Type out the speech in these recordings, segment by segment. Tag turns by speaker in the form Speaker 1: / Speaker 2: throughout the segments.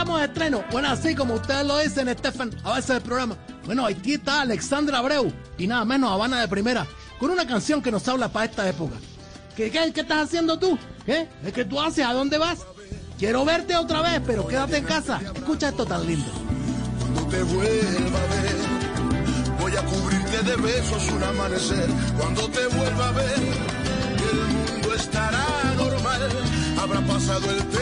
Speaker 1: estamos de estreno. Bueno, así como ustedes lo dicen, Estefan, a veces del programa. Bueno, aquí está Alexandra Abreu y nada menos Habana de Primera, con una canción que nos habla para esta época. ¿Qué, qué, estás haciendo tú? ¿Qué? ¿Es que tú haces? ¿A dónde vas? Quiero verte otra vez, pero quédate en casa. Escucha esto tan lindo.
Speaker 2: Cuando te vuelva a ver, voy a cubrirte de besos un amanecer. Cuando te vuelva a ver, el mundo estará normal. Habrá pasado el nos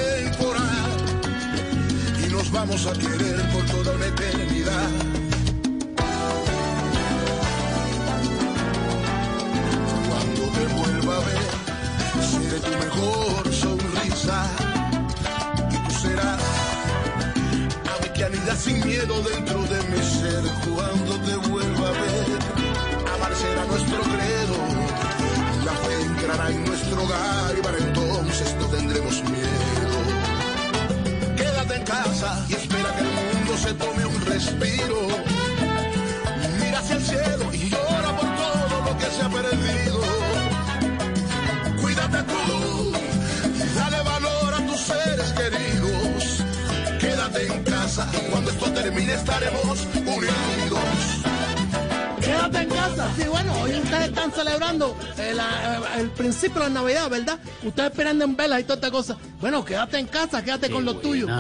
Speaker 2: vamos a querer por toda una eternidad. Cuando te vuelva a ver, seré tu mejor sonrisa y tú serás que anida sin miedo dentro de mi y espera que el mundo se tome un respiro. Mira hacia el cielo y llora por todo lo que se ha perdido. Cuídate tú, dale valor a tus seres queridos. Quédate en casa, cuando esto termine estaremos unidos.
Speaker 1: Quédate en casa. Sí, bueno, hoy ustedes están celebrando el, el principio de la Navidad, ¿verdad? Ustedes esperando en velas y toda esta cosa. Bueno, quédate en casa, quédate
Speaker 3: Qué
Speaker 1: con los tuyos.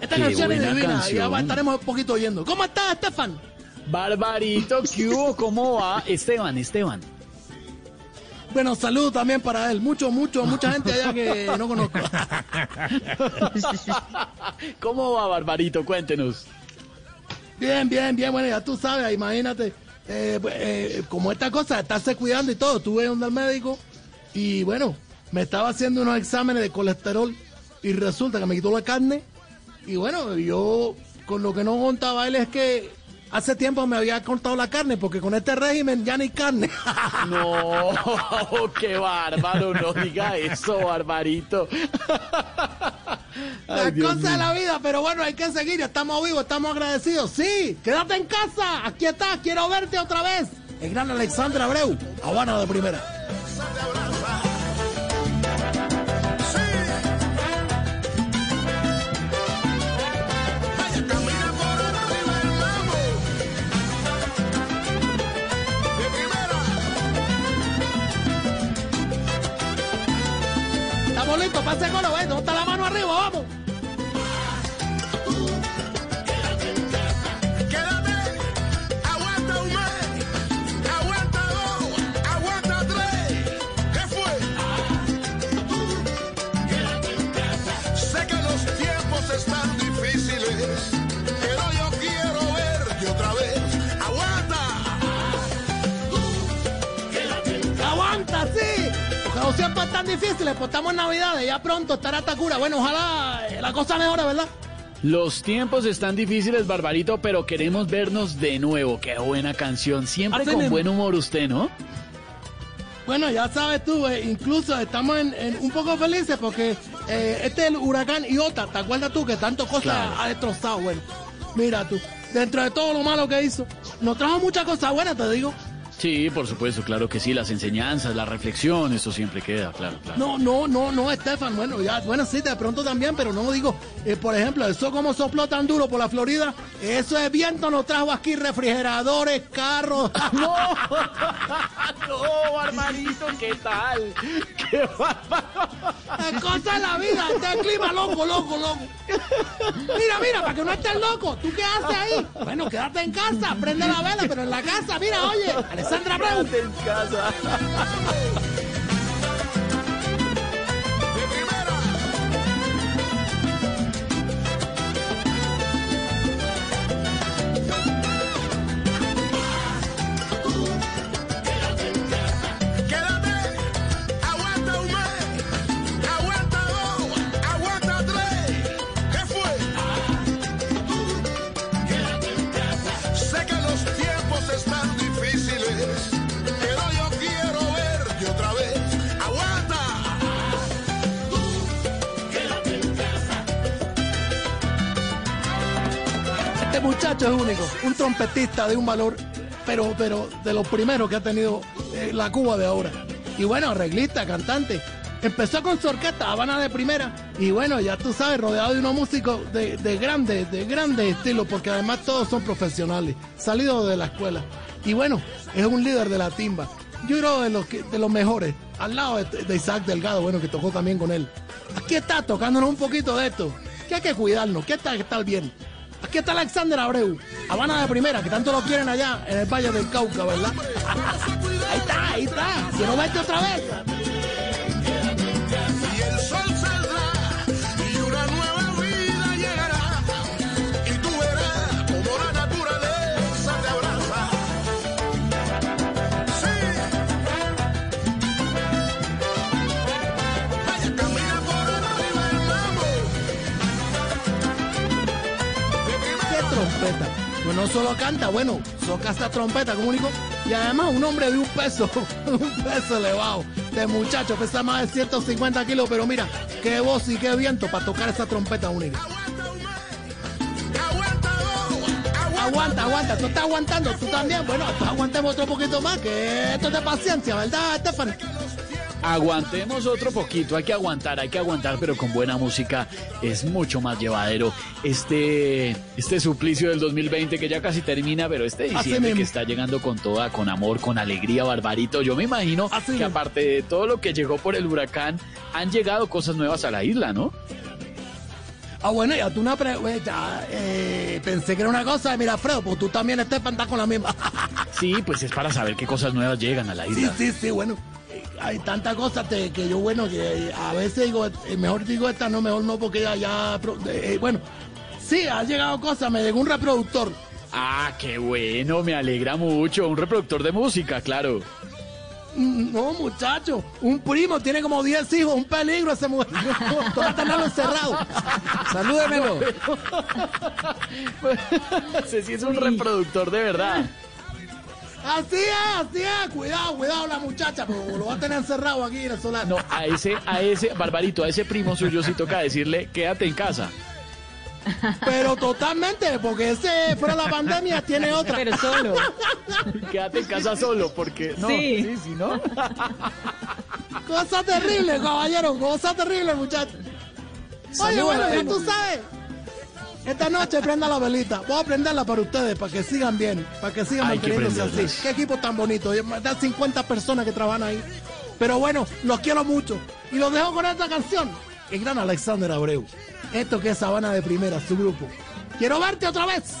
Speaker 1: Esta
Speaker 3: qué
Speaker 1: canción es divina y ya
Speaker 3: canción.
Speaker 1: va- estaremos un poquito oyendo. ¿Cómo estás, Estefan?
Speaker 3: Barbarito, ¿qué hubo? ¿Cómo va? Esteban, Esteban.
Speaker 1: Bueno, saludos también para él. Mucho, mucho, mucha gente allá que no conozco.
Speaker 3: ¿Cómo va, Barbarito? Cuéntenos.
Speaker 1: Bien, bien, bien. Bueno, ya tú sabes, imagínate. eh, eh, como esta cosa, estarse cuidando y todo. Estuve donde el médico y bueno, me estaba haciendo unos exámenes de colesterol y resulta que me quitó la carne. Y bueno, yo con lo que no contaba él es que hace tiempo me había cortado la carne porque con este régimen ya no hay carne.
Speaker 3: No, qué bárbaro, no diga eso, Barbarito.
Speaker 1: Las
Speaker 3: Ay,
Speaker 1: cosas de la vida, pero bueno, hay que seguir, estamos vivos, estamos agradecidos. Sí, quédate en casa, aquí estás, quiero verte otra vez. El gran Alexandra Abreu, Habana de primera. Para ese coro, ¿ves? ¿Dónde está la mano arriba? Vamos.
Speaker 2: Los tiempos están difíciles,
Speaker 1: pues estamos en Navidades, ya pronto estará Takura. Bueno, ojalá eh, la cosa mejore, ¿verdad?
Speaker 3: Los tiempos están difíciles, Barbarito, pero queremos vernos de nuevo. Qué buena canción. Siempre con buen humor usted, ¿no?
Speaker 1: Bueno, ya sabes tú, eh, incluso estamos en, en un poco felices porque eh, este es el huracán Iota, ¿te acuerdas tú que tanto cosas
Speaker 3: Claro.
Speaker 1: ha destrozado? Bueno, mira tú, dentro de todo lo malo que hizo, nos trajo muchas cosas buenas, te digo.
Speaker 3: Sí, por supuesto, claro que sí. Las enseñanzas, la reflexión, eso siempre queda, claro, claro.
Speaker 1: No, no, no, no, Estefan, bueno, ya, bueno, sí, de pronto también, pero no digo, eh, por ejemplo, eso como sopló tan duro por la Florida, eso de viento nos trajo aquí refrigeradores, carros.
Speaker 3: No, no, Barbarito, ¿qué tal?
Speaker 1: Es cosa de la vida, este clima loco, loco, loco. Mira, mira, para que no estés loco, ¿tú qué haces ahí? Bueno, quédate en casa, prende la vela, pero en la casa, mira, oye, Alessandra.
Speaker 3: Quédate en casa.
Speaker 1: Muchacho es único, un trompetista de un valor, pero, pero de los primeros que ha tenido eh, la Cuba de ahora. Y bueno, arreglista, cantante. Empezó con su orquesta, Habana de primera, y bueno, ya tú sabes, rodeado de unos músicos de, de grandes, de grandes estilos, porque además todos son profesionales, salidos de la escuela. Y bueno, es un líder de la timba. Yo creo de los, que- de los mejores, al lado de, Isaac Delgado, bueno, que tocó también con él. Aquí está, tocándonos un poquito de esto, que hay que cuidarnos, que está que estar bien. Aquí está Alexander Abreu, Habana de primera, que tanto lo quieren allá en el Valle del Cauca, ¿verdad? ahí está, ahí está, quiero verte otra vez. Trompeta! Pues no solo canta, bueno, toca esta trompeta, como único. Y además un hombre de un peso, un peso elevado. De muchacho, pesa más de 150 kilos, pero mira, qué voz y qué viento para tocar esa trompeta única.
Speaker 2: Aguanta, aguanta.
Speaker 1: Aguanta, aguanta, tú estás aguantando, tú también. Bueno, pues aguantemos otro poquito más, que esto es de paciencia, ¿verdad, Stephanie?
Speaker 3: Aguantemos otro poquito, hay que aguantar, hay que aguantar, pero con buena música es mucho más llevadero. Este, este suplicio del 2020 que ya casi termina, pero este diciembre que está llegando con toda, con amor, con alegría, Barbarito. Yo me imagino que aparte de todo lo que llegó por el huracán, han llegado cosas nuevas a la isla, ¿no?
Speaker 1: Ah, bueno, ya tú una pre- eh, eh, pensé que era una cosa de Mirafredo, pues tú también, estás con la misma.
Speaker 3: Sí, pues es para saber qué cosas nuevas llegan a la
Speaker 1: Sí,
Speaker 3: isla.
Speaker 1: sí, sí, bueno. Eh, Hay tantas cosas te- que yo, bueno, que a veces digo, eh, mejor digo esta, no, mejor no, porque ya, ya, eh, eh, bueno, sí, ha llegado cosas, me llegó un reproductor.
Speaker 3: Ah, qué bueno, me alegra mucho. Un reproductor de música, claro.
Speaker 1: Mm, No, muchacho, un primo tiene como 10 hijos, un peligro ese mujer. Toca tenerlo encerrado. Salúdemelo.
Speaker 3: Ese sí es un reproductor de verdad.
Speaker 1: Así es, así es. Cuidado, cuidado la muchacha, pero lo va a tener encerrado aquí en el solar.
Speaker 3: No, a ese, a ese, Barbarito, a ese primo suyo sí toca decirle, quédate en casa.
Speaker 1: Pero totalmente, porque ese fuera la pandemia tiene otra.
Speaker 4: Pero solo.
Speaker 3: Quédate en casa solo, porque no,
Speaker 4: Sí.
Speaker 3: sí, sí, ¿no?
Speaker 1: Cosa terrible, caballero, cosa terrible, muchacho. Oye, bueno, ya tú sabes. Esta noche prenda la velita. Voy a prenderla para ustedes, para que sigan bien, para que sigan
Speaker 3: Hay que
Speaker 1: manteniéndose así. Qué equipo tan bonito. De 50 personas que trabajan ahí. Pero bueno, los quiero mucho. Y los dejo con esta canción. El gran Alexander Abreu. Esto que es Sabana de Primera, su grupo. Quiero verte otra vez.